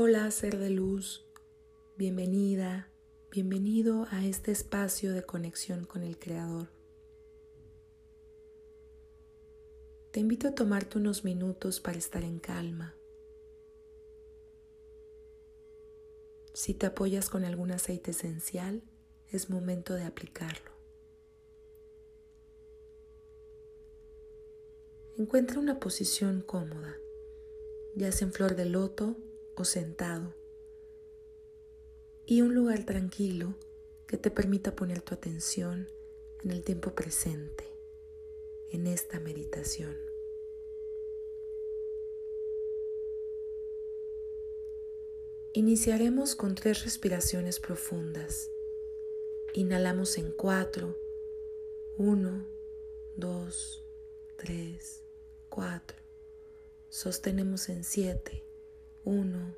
Hola, ser de luz, bienvenida, bienvenido a este espacio de conexión con el Creador. Te invito a tomarte unos minutos para estar en calma. Si te apoyas con algún aceite esencial, es momento de aplicarlo. Encuentra una posición cómoda, ya sea en flor de loto o sentado, y un lugar tranquilo que te permita poner tu atención en el tiempo presente, en esta meditación. Iniciaremos con tres respiraciones profundas. Inhalamos en cuatro. Uno, dos, tres, cuatro. Sostenemos en siete. 1,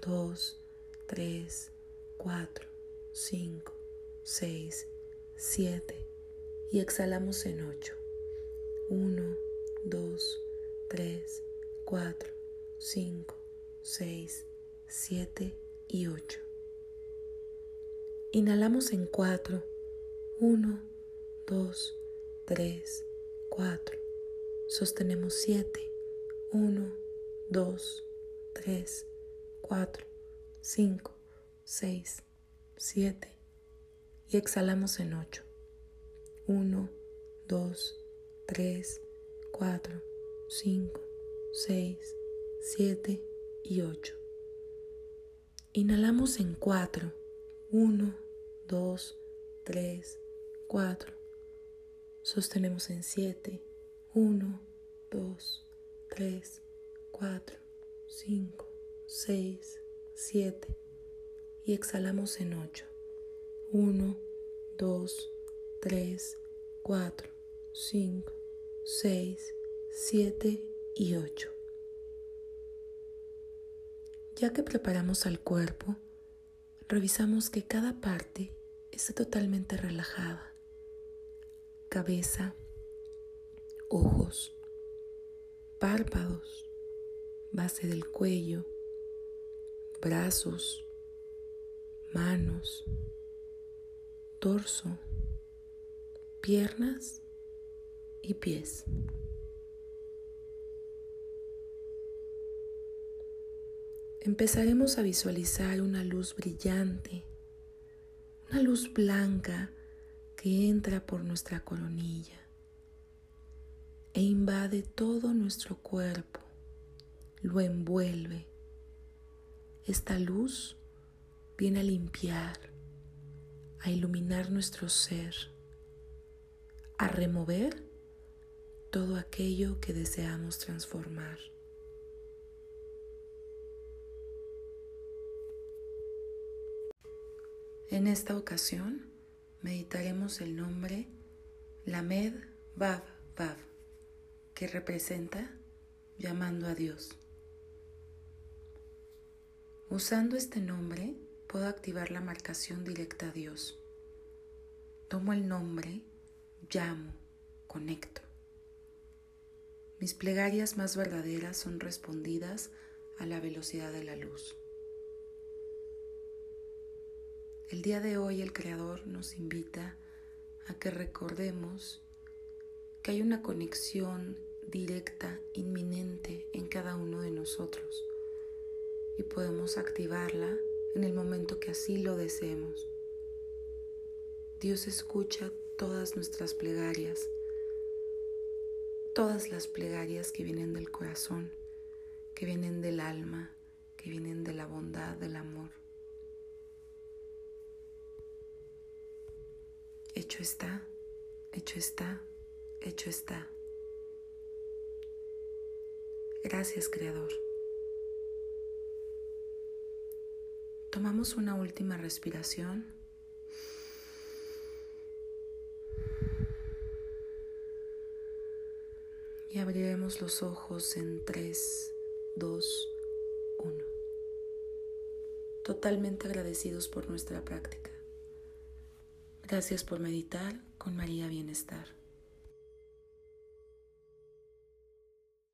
2, 3, 4, 5, 6, 7 y exhalamos en 8. 1, 2, 3, 4, 5, 6, 7 y 8. Inhalamos en 4. 1, 2, 3, 4. Sostenemos 7. 1, 2, 3, 4, 5, 6, 7 y exhalamos en 8. 1, 2, 3, 4, 5, 6, 7 y 8. Inhalamos en 4. 1, 2, 3, 4. Sostenemos en 7. 1, 2, 3, 4. 5, 6, 7 y exhalamos en 8. 1, 2, 3, 4, 5, 6, 7 y 8. Ya que preparamos al cuerpo, revisamos que cada parte esté totalmente relajada. Cabeza, ojos, párpados, base del cuello, brazos, manos, torso, piernas y pies. Empezaremos a visualizar una luz brillante, una luz blanca que entra por nuestra coronilla e invade todo nuestro cuerpo lo envuelve. Esta luz viene a limpiar, a iluminar nuestro ser, a remover todo aquello que deseamos transformar. En esta ocasión meditaremos el nombre Lamed Vav Vav, que representa llamando a Dios. Usando este nombre puedo activar la marcación directa a Dios. Tomo el nombre, llamo, conecto. Mis plegarias más verdaderas son respondidas a la velocidad de la luz. El día de hoy el Creador nos invita a que recordemos que hay una conexión directa, inminente en cada uno de nosotros y podemos activarla en el momento que así lo deseemos. Dios escucha todas nuestras plegarias, todas las plegarias que vienen del corazón, que vienen del alma, que vienen de la bondad, del amor. Hecho está, hecho está, hecho está. Gracias, Creador. Tomamos una última respiración. Y abriremos los ojos en 3, 2, 1. Totalmente agradecidos por nuestra práctica. Gracias por meditar con María Bienestar.